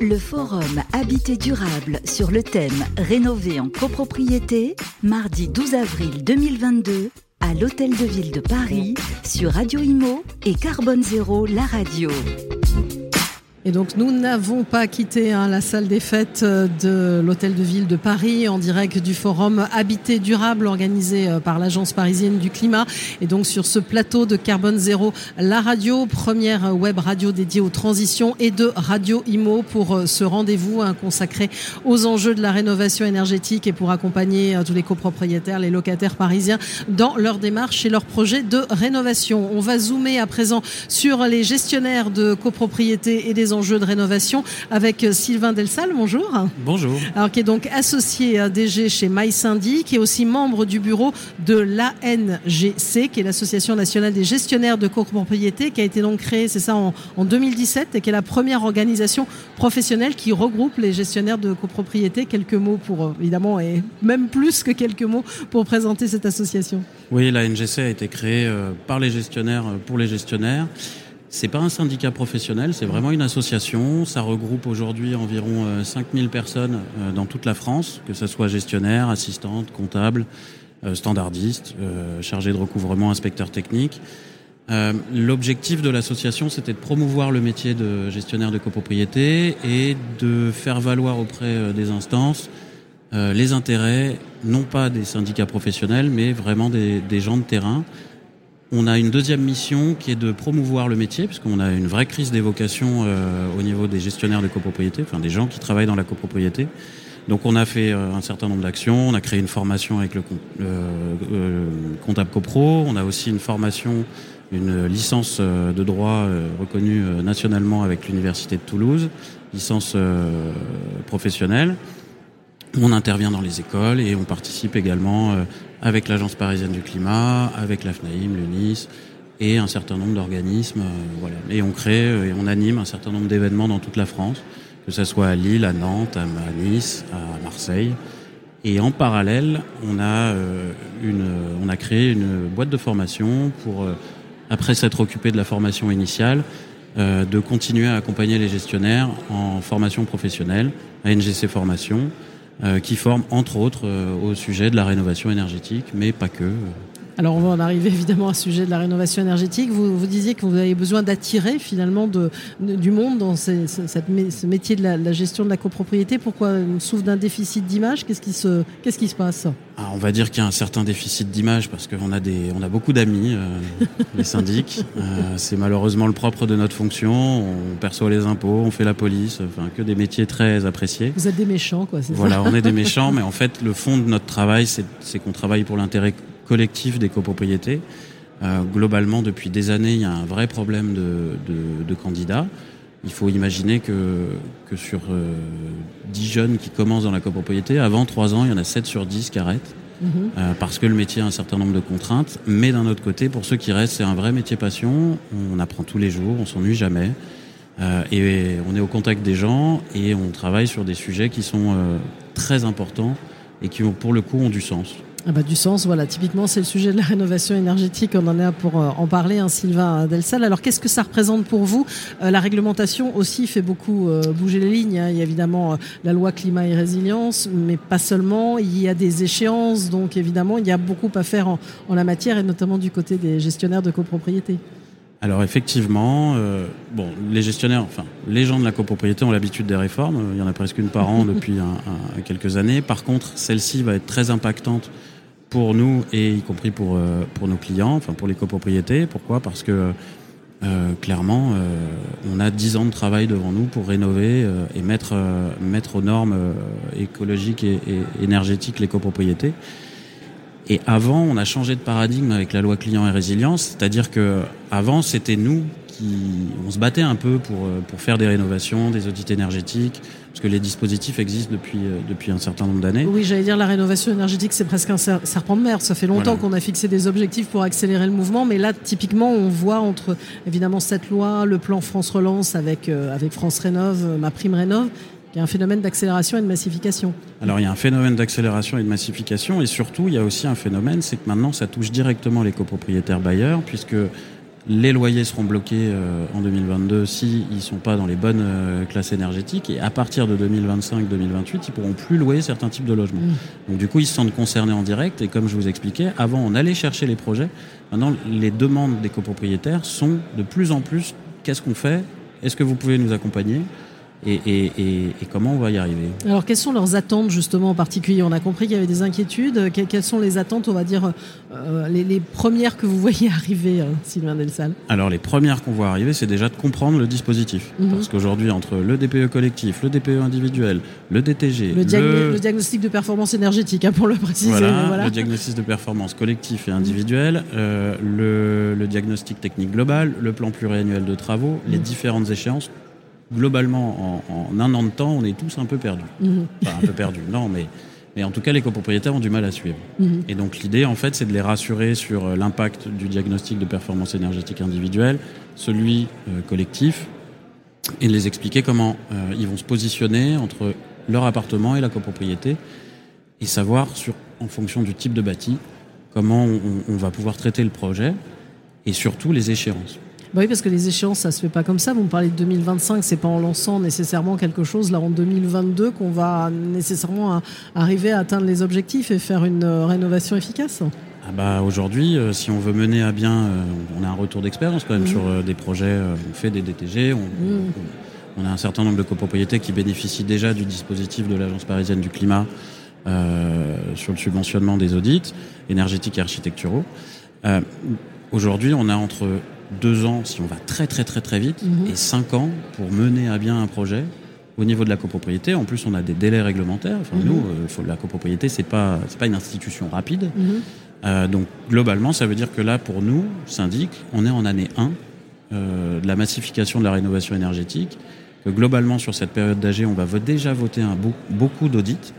Le forum Habité durable sur le thème Rénover en copropriété, mardi 12 avril 2022 à l'Hôtel de Ville de Paris sur Radio Imo et Carbone Zéro, la radio. Et donc nous n'avons pas quitté hein, la salle des fêtes euh, de l'hôtel de ville de Paris en direct du forum Habité durable organisé euh, par l'agence parisienne du climat. Et donc sur ce plateau de Carbone Zéro, la radio, première web radio dédiée aux transitions et de Radio Imo pour euh, ce rendez-vous hein, consacré aux enjeux de la rénovation énergétique et pour accompagner tous les copropriétaires, les locataires parisiens dans leur démarche et leur projet de rénovation. On va zoomer à présent sur les gestionnaires de copropriétés et des enjeux de rénovation avec Sylvain Delsal. Bonjour. Bonjour. Alors, qui est donc associé à DG chez MySyndic, qui est aussi membre du bureau de l'ANGC, qui est l'Association nationale des gestionnaires de copropriété, qui a été donc créée, c'est ça, en, 2017, et qui est la première organisation professionnelle qui regroupe les gestionnaires de copropriété. Quelques mots pour, euh, évidemment, et même plus que quelques mots pour présenter cette association. Oui, l'ANGC a été créée euh, par les gestionnaires euh, pour les gestionnaires. C'est pas un syndicat professionnel, c'est vraiment une association. Ça regroupe aujourd'hui environ 5000 euh, personnes euh, dans toute la France, que ce soit gestionnaires, assistantes, comptables, euh, standardistes, chargés de recouvrement, inspecteurs techniques. L'objectif de l'association, c'était de promouvoir le métier de gestionnaire de copropriété et de faire valoir auprès des instances les intérêts, non pas des syndicats professionnels, mais vraiment des gens de terrain on a une deuxième mission qui est de promouvoir le métier, puisqu'on a une vraie crise des vocations euh, au niveau des gestionnaires de copropriété, enfin des gens qui travaillent dans la copropriété. Donc on a fait euh, un certain nombre d'actions, on a créé une formation avec le euh, comptable copro, on a aussi une formation, une licence de droit reconnue nationalement avec l'université de Toulouse, licence professionnelle. On intervient dans les écoles et on participe également avec l'Agence parisienne du climat, avec la FNAIM, l'UNIS et un certain nombre d'organismes. Euh, voilà. Et on crée euh, et on anime un certain nombre d'événements dans toute la France, que ce soit à Lille, à Nantes, à Nice, à Marseille. Et en parallèle, on a, euh, une, on a créé une boîte de formation pour, après s'être occupé de la formation initiale, de continuer à accompagner les gestionnaires en formation professionnelle, à NGC Formation, euh, qui forment entre autres euh, au sujet de la rénovation énergétique, mais pas que. Alors on va en arriver évidemment au sujet de la rénovation énergétique. Vous, vous disiez que vous avez besoin d'attirer finalement de, du monde dans ce, cette, ce métier de la, gestion de la copropriété. Pourquoi on souffre d'un déficit d'image? Qu'est-ce qui se qu'est-ce qui se passe? Ah, On va dire qu'il y a un certain déficit d'image parce qu'on a des on a beaucoup d'amis, euh, les syndics. Euh, c'est malheureusement le propre de notre fonction. On perçoit les impôts, on fait la police, enfin que des métiers très appréciés. Vous êtes des méchants quoi. Voilà, on est des méchants, mais en fait le fond de notre travail, c'est qu'on travaille pour l'intérêt collectif des copropriétés. Euh, globalement, depuis des années, il y a un vrai problème de, candidats. Il faut imaginer que, que sur 10 euh, jeunes qui commencent dans la copropriété, avant 3 ans, il y en a 7 sur 10 qui arrêtent. Mhm. Euh, parce que le métier a un certain nombre de contraintes. Mais d'un autre côté, pour ceux qui restent, c'est un vrai métier passion. On apprend tous les jours, on s'ennuie jamais. et on est au contact des gens et on travaille sur des sujets qui sont très importants et qui, pour le coup, ont du sens. Ah bah, du sens, voilà. Typiquement, c'est le sujet de la rénovation énergétique. On en est pour euh, en parler, hein, Sylvain Delsal. Alors, qu'est-ce que ça représente pour vous? Euh, La réglementation aussi fait beaucoup euh, bouger les lignes. Hein. Il y a évidemment la loi climat et résilience, mais pas seulement. Il y a des échéances, donc évidemment, il y a beaucoup à faire en, en la matière, et notamment du côté des gestionnaires de copropriété. Alors effectivement, bon, les gestionnaires, enfin les gens de la copropriété ont l'habitude des réformes. Il y en a presque une par an depuis quelques années. Par contre, celle-ci va être très impactante pour nous et y compris pour, euh, pour nos clients, enfin pour les copropriétés. Pourquoi? Parce que euh, clairement, euh, on a 10 ans de travail devant nous pour rénover et mettre, mettre aux normes écologiques et, et, énergétiques les copropriétés. Et avant, on a changé de paradigme avec la loi client et résilience, c'est-à-dire que avant, c'était nous on se battait un peu pour, euh, pour faire des rénovations, des audits énergétiques, parce que les dispositifs existent depuis, euh, depuis un certain nombre d'années. Oui, j'allais dire la rénovation énergétique, c'est presque un serpent de mer. Ça fait longtemps qu'on a fixé des objectifs pour accélérer le mouvement, mais là, typiquement, on voit entre évidemment cette loi, le plan France Relance avec, euh, avec France Rénove, ma prime Rénove, il y a un phénomène d'accélération et de massification. Alors il y a un phénomène d'accélération et de massification et surtout il y a aussi un phénomène, c'est que maintenant ça touche directement les copropriétaires bailleurs puisque Les loyers seront bloqués euh, en 2022 s'ils ne sont pas dans les bonnes euh, classes énergétiques. Et à partir de 2025-2028, ils pourront plus louer certains types de logements. Mmh. Donc du coup, ils se sentent concernés en direct. Et comme je vous expliquais, avant, on allait chercher les projets. Maintenant, les demandes des copropriétaires sont de plus en plus qu'est-ce qu'on fait? Est-ce que vous pouvez nous accompagner? Et, et, et, et, comment on va y arriver. Alors, quelles sont leurs attentes justement en particulier? On a compris qu'il y avait des inquiétudes. quelles sont les attentes, on va dire, euh, les, les, premières que vous voyez arriver, euh, Sylvain Delsal? Alors, les premières qu'on voit arriver, c'est déjà de comprendre le dispositif. Mm -hmm. Parce qu'aujourd'hui, entre le DPE collectif, le DPE individuel, le DTG, le, diag le... le diagnostic de performance énergétique, hein, pour le préciser. Voilà, voilà, le diagnostic de performance collectif et individuel, euh, le, le, diagnostic technique global, le plan pluriannuel de travaux, mm -hmm. les différentes échéances globalement, en, en, un an de temps, on est tous un peu perdus. Mmh. Enfin, un peu perdus, non, mais, mais en tout cas, les copropriétaires ont du mal à suivre. Mmh. Et donc, l'idée, en fait, c'est de les rassurer sur euh, l'impact du diagnostic de performance énergétique individuelle, celui euh, collectif, et de les expliquer comment euh, ils vont se positionner entre leur appartement et la copropriété, et savoir, sur, en fonction du type de bâti, comment on, on va pouvoir traiter le projet, et surtout les échéances. Bah oui, parce que les échéances, ça se fait pas comme ça. Vous me parlez de 2025, c'est pas en lançant nécessairement quelque chose là en 2022 qu'on va nécessairement arriver à atteindre les objectifs et faire une rénovation efficace. Ah bah aujourd'hui, euh, si on veut mener à bien, euh, on a un retour d'expérience quand même mmh. sur euh, des projets. on fait des DTG, on, mmh. on, on, a un certain nombre de copropriétés qui bénéficient déjà du dispositif de l'Agence parisienne du climat sur le subventionnement des audits énergétiques et architecturaux. aujourd'hui, on a entre deux ans si on va très très très très vite mmh. et cinq ans pour mener à bien un projet au niveau de la copropriété. En plus, on a des délais réglementaires. Enfin, mmh. nous, euh, la copropriété, c'est pas c'est pas une institution rapide. Mmh. Euh, donc globalement, ça veut dire que là, pour nous, syndic, on est en année 1 euh, de la massification de la rénovation énergétique. Que globalement, sur cette période d'AG, on va déjà voter un beau, beaucoup d'audits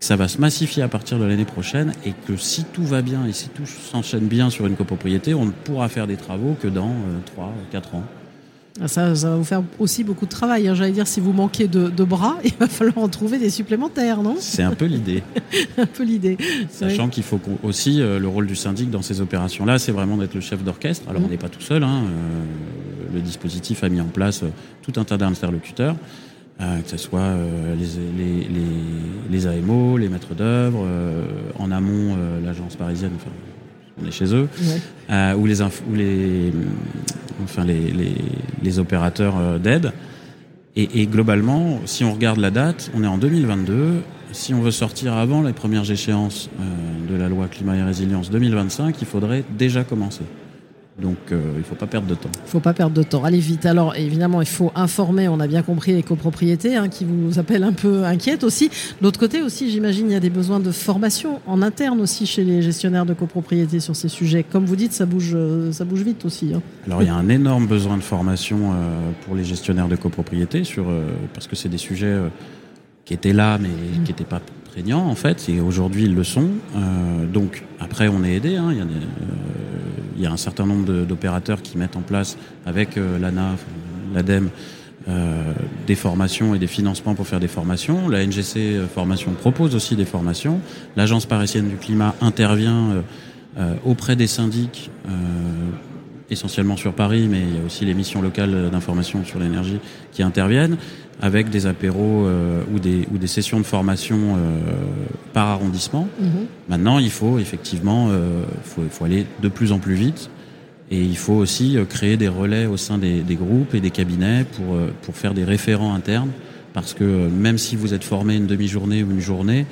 ça va se massifier à partir de l'année prochaine et que si tout va bien et si tout s'enchaîne bien sur une copropriété, on ne pourra faire des travaux que dans euh, 3 4 ans. Ah, ça, ça, va vous faire aussi beaucoup de travail. Hein. J'allais dire, si vous manquez de, de, bras, il va falloir en trouver des supplémentaires, non? C'est un peu l'idée. un peu l'idée. Sachant oui. qu'il faut aussi, euh, le rôle du syndic dans ces opérations-là, c'est vraiment d'être le chef d'orchestre. Alors, mmh. on n'est pas tout seul. Hein. Euh, le dispositif a mis en place euh, tout un tas d'interlocuteurs. Euh, que ce soit euh, les, les, les, les, AMO, les maîtres d'œuvre, euh, en amont l'agence parisienne, enfin, on est chez eux, ouais. ou les, ou les, enfin les, les, les opérateurs d'aide. Et, et, globalement, si on regarde la date, on est en 2022. Si on veut sortir avant les premières échéances de la loi climat et résilience 2025, il faudrait déjà commencer. Donc euh, il ne faut pas perdre de temps. Il ne faut pas perdre de temps. Allez vite. Alors évidemment, il faut informer, on a bien compris les copropriétés hein, qui vous appellent un peu inquiètes aussi. D'autre côté aussi, j'imagine, il y a des besoins de formation en interne aussi chez les gestionnaires de copropriétés sur ces sujets. Comme vous dites, ça bouge, euh, ça bouge vite aussi. Hein. Alors il y a un énorme besoin de formation euh, pour les gestionnaires de copropriétés sur, euh, parce que c'est des sujets euh, qui étaient là mais mmh. qui n'étaient pas prégnants en fait et aujourd'hui ils le sont. Euh, donc après on est aidé. Hein, il y a des, il y a un certain nombre d'opérateurs qui mettent en place avec euh, l'ANA, l'ADEME, euh, des formations et des financements pour faire des formations. La NGC euh, Formation propose aussi des formations. L'Agence parisienne du climat intervient euh, euh auprès des syndics, essentiellement sur Paris, mais il y a aussi les missions locales d'information sur l'énergie qui interviennent avec des apéros euh, ou, des, ou des sessions de formation euh, par arrondissement. Mmh. Maintenant, il faut effectivement euh, faut, faut aller de plus en plus vite et il faut aussi créer des relais au sein des, des groupes et des cabinets pour, pour faire des référents internes parce que même si vous êtes formé une demi-journée ou une journée,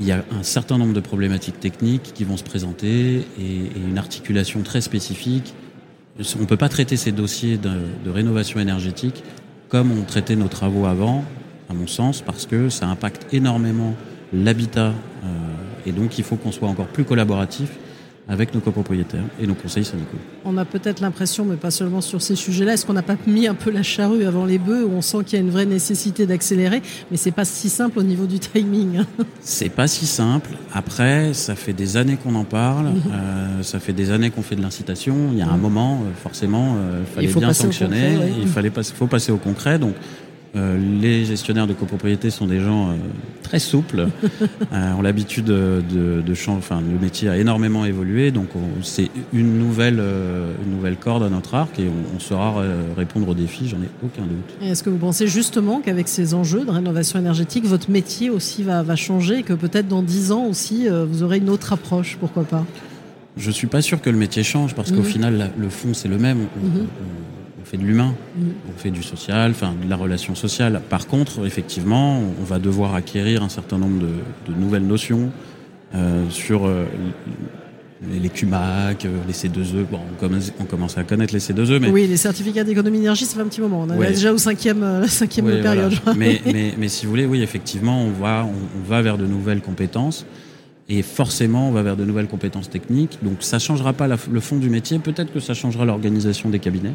il y a un certain nombre de problématiques techniques qui vont se présenter et, une articulation très spécifique. On ne peut pas traiter ces dossiers de, de rénovation énergétique comme on traitait nos travaux avant, à mon sens, parce que ça impacte énormément l'habitat euh, et donc il faut qu'on soit encore plus collaboratif avec nos copropriétaires et nos conseils syndicaux. On a peut-être l'impression, mais pas seulement sur ces sujets-là, est-ce qu'on n'a pas mis un peu la charrue avant les bœufs où on sent qu'il y a une vraie nécessité d'accélérer, mais c'est pas si simple au niveau du timing. Hein. c'est pas si simple. Après, ça fait des années qu'on en parle, mmh. euh, ça fait des années qu'on fait de l'incitation. Il y a un mmh. moment, euh, forcément, euh, fallait il faut bien sanctionner, concret, ouais. il fallait pas, faut passer au concret. Donc, Euh, les gestionnaires de copropriété sont des gens euh, très souples, euh, ont l'habitude de, de, changer. Enfin, le métier a énormément évolué, donc c'est une nouvelle, une nouvelle corde à notre arc et on, saura répondre aux défis. J'en ai aucun doute. Est-ce que vous pensez justement qu'avec ces enjeux de rénovation énergétique, votre métier aussi va, va changer et que peut-être dans dix ans aussi, vous aurez une autre approche, pourquoi pas? Je suis pas sûr que le métier change parce qu'au mhm. final, le fond c'est le même. Mhm fait de l'humain, mm. on fait du social, enfin de la relation sociale. Par contre, effectivement, on va devoir acquérir un certain nombre de, nouvelles notions euh, sur euh, les QMAC, euh, les C2E. Bon, on commence, à connaître les C2E, mais oui, les certificats d'économie d'énergie, ça fait un petit moment. On est déjà au cinquième, cinquième période. Mais, mais, mais, si vous voulez, oui, effectivement, on va, on, va vers de nouvelles compétences. Et forcément, on va vers de nouvelles compétences techniques. Donc, ça ne changera pas le fond du métier. Peut-être que ça changera l'organisation des cabinets.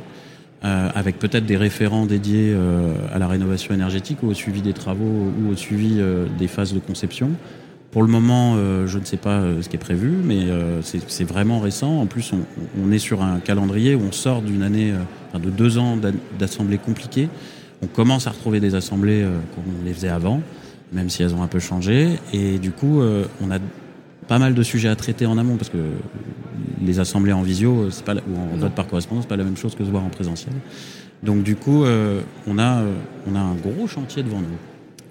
Euh, avec peut-être des référents dédiés euh, à la rénovation énergétique ou au suivi des travaux ou au suivi euh, des phases de conception. Pour le moment, je ne sais pas ce qui est prévu, mais c'est vraiment récent. En plus, on, est sur un calendrier où on sort d'une année, de deux ans d'assemblées compliquées. On commence à retrouver des assemblées comme on les faisait avant, même si elles ont un peu changé. Et du coup, on a pas mal de sujets à traiter en amont parce que les assemblées en visio, c'est pas ou en vote par correspondance, c'est pas la même chose que se voir en présentiel. Donc du coup, euh, on a euh, on a un gros chantier devant nous.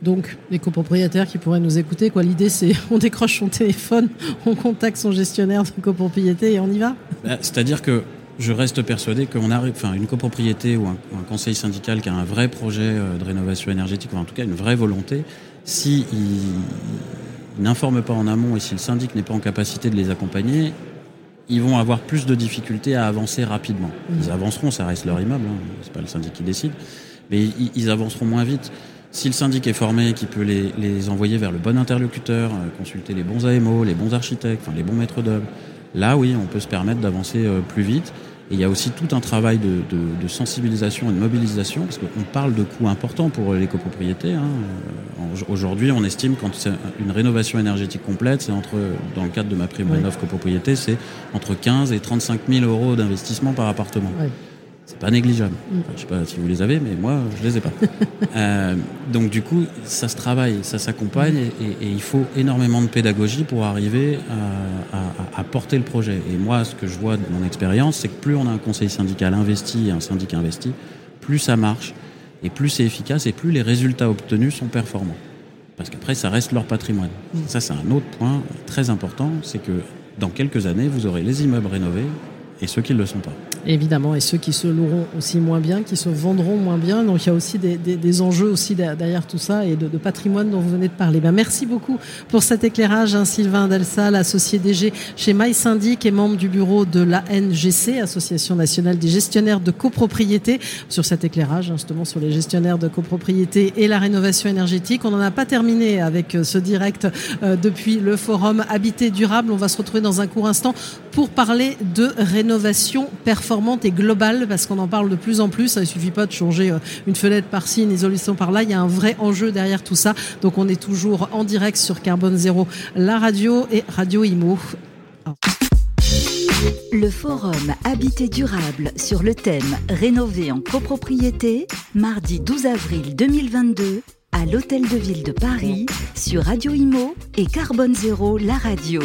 Donc, les copropriétaires qui pourraient nous écouter, quoi, l'idée c'est on décroche son téléphone, on contacte son gestionnaire de copropriété et on y va. Bah, c'est-à-dire que je reste persuadé qu'on arrive, enfin, une copropriété ou un, conseil syndical qui a un vrai projet euh, de rénovation énergétique, ou en tout cas une vraie volonté, si n'informent pas en amont et si le syndic n'est pas en capacité de les accompagner, ils vont avoir plus de difficultés à avancer rapidement. Mmh. Ils avanceront, ça reste leur immeuble, hein, c'est pas le syndic qui décide, mais ils, avanceront moins vite. Si le syndic est formé, qui peut les, envoyer vers le bon interlocuteur, euh, consulter les bons AMO, les bons architectes, enfin les bons maîtres d'œuvre, là oui, on peut se permettre d'avancer euh, plus vite. Et il y a aussi tout un travail de, sensibilisation et de mobilisation, parce qu'on parle de coûts importants pour les copropriétés. Hein. Aujourd'hui, on estime quand c'est une rénovation énergétique complète, c'est entre, dans le cadre de ma prime rénov copropriété, c'est entre 15 et 35 000 euros d'investissement par appartement. C'est pas négligeable. Je mm. je sais pas si vous les avez, mais moi, je les ai pas. euh, donc du coup, ça se travaille, ça s'accompagne, et, et, il faut énormément de pédagogie pour arriver à, à, porter le projet. Et moi, ce que je vois de mon expérience, c'est que plus on a un conseil syndical investi et un syndicat investi, plus ça marche, et plus c'est efficace, et plus les résultats obtenus sont performants. Parce qu'après, ça reste leur patrimoine. Ça, c'est un autre point très important, c'est que dans quelques années, vous aurez les immeubles rénovés et ceux qui ne le sont pas. Évidemment, et ceux qui se loueront aussi moins bien, qui se vendront moins bien. Donc il y a aussi des, des, des enjeux aussi derrière tout ça et de, patrimoine dont vous venez de parler. Ben, merci beaucoup pour cet éclairage, hein, Sylvain Delsal, associé DG chez MySyndic et membre du bureau de l'ANGC, Association nationale des gestionnaires de copropriété, sur cet éclairage hein, justement sur les gestionnaires de copropriété et la rénovation énergétique. On n'en a pas terminé avec euh, ce direct euh, depuis le forum Habité durable. On va se retrouver dans un court instant pour parler de rénovation performante et globale parce qu'on en parle de plus en plus. Ne suffit pas de changer euh, une fenêtre par-ci, une isolation par-là. Il y a un vrai enjeu derrière tout ça. Donc on est toujours en direct sur Carbone Zéro, la radio et Radio Imo. Le forum Habité durable sur le thème Rénover en copropriété, mardi 12 avril 2022 à l'Hôtel de Ville de Paris sur Radio Imo et Carbone Zéro, la radio.